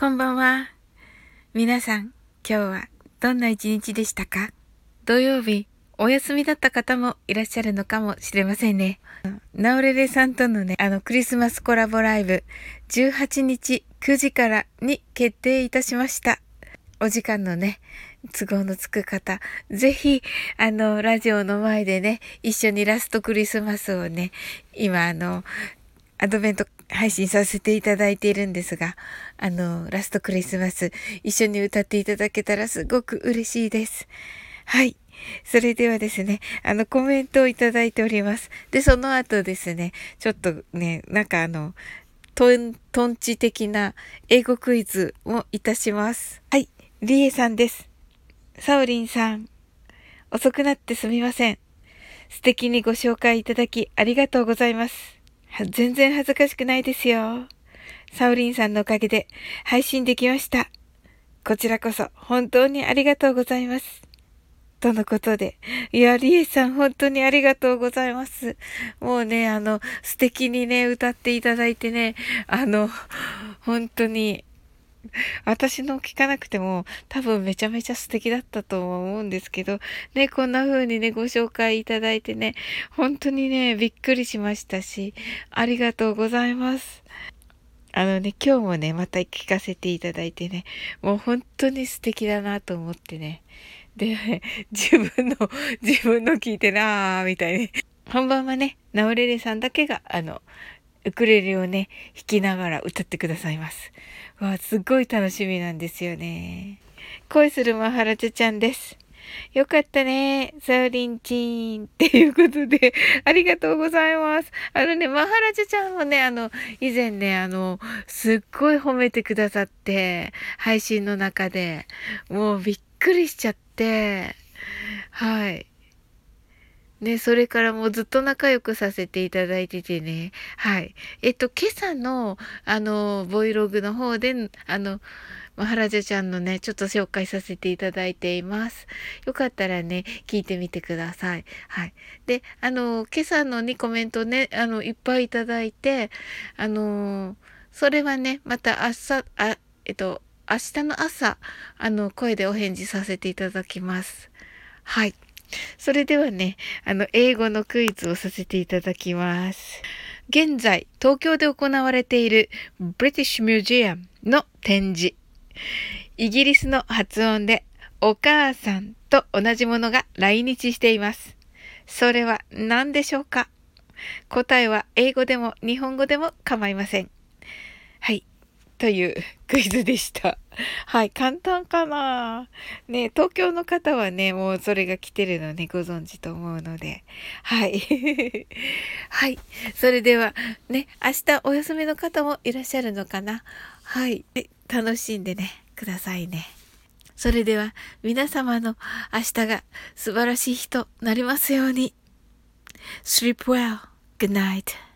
こんばんは。皆さん、今日はどんな一日でしたか？土曜日、お休みだった方もいらっしゃるのかもしれませんね。ナオレレさんとのね、あのクリスマスコラボライブ、18日9時からに決定いたしました。お時間のね、都合のつく方、ぜひ、あの、ラジオの前でね、一緒にラストクリスマスをね、今、あの、アドベント配信させていただいているんですが、あの、ラストクリスマス一緒に歌っていただけたらすごく嬉しいです。はい。それではですね、あの、コメントをいただいております。で、その後ですね、ちょっとね、なんかあの、トン、トンチ的な英語クイズをいたします。はい。リエさんです。サオリンさん。遅くなってすみません。素敵にご紹介いただきありがとうございます。全然恥ずかしくないですよ。サウリンさんのおかげで配信できました。こちらこそ本当にありがとうございます。とのことで。いや、リエさん本当にありがとうございます。もうね、あの、素敵にね、歌っていただいてね、あの、本当に私の聞かなくても多分めちゃめちゃ素敵だったと思うんですけど、ね、こんな風にね、ご紹介いただいてね、本当にね、びっくりしましたし、ありがとうございます。あのね、今日もね、また聞かせていただいてね、もう本当に素敵だなと思ってね。で、自分の、自分の聞いてなーみたいに。本番はね、ナオレレさんだけが、あの、ウクレレをね、弾きながら歌ってくださいます。わあ、すっごい楽しみなんですよね。恋するマハラチャちゃんです。よかったね。サウリンチーン。っていうことで、ありがとうございます。あのね、マハラチャちゃんもね、あの、以前ね、あの、すっごい褒めてくださって、配信の中で、もうびっくりしちゃって、はい。ね、それからもうずっと仲良くさせていただいててね。はい。えっと、今朝の、あの、ボイログの方で、あの、マハラジャちゃんのね、ちょっと紹介させていただいています。よかったらね、聞いてみてください。はい。で、あの、今朝のにコメントね、あの、いっぱいいただいて、あの、それはね、また朝、あ、えっと、明日の朝、あの、声でお返事させていただきます。はい。それではね、あの、英語のクイズをさせていただきます。現在、東京で行われている British Museum の展示。イギリスの発音でお母さんと同じものが来日しています。それは何でしょうか？答えは英語でも日本語でも構いません。はい。というクイズでした。はい、簡単かなね、東京の方はね、もうそれが来てるのね、ご存知と思うので。はい。はい。それでは、ね、明日お休みの方もいらっしゃるのかなはい。楽しんでね、くださいね。それでは、皆様の明日が素晴らしい日となりますように。Sleep well. Good night.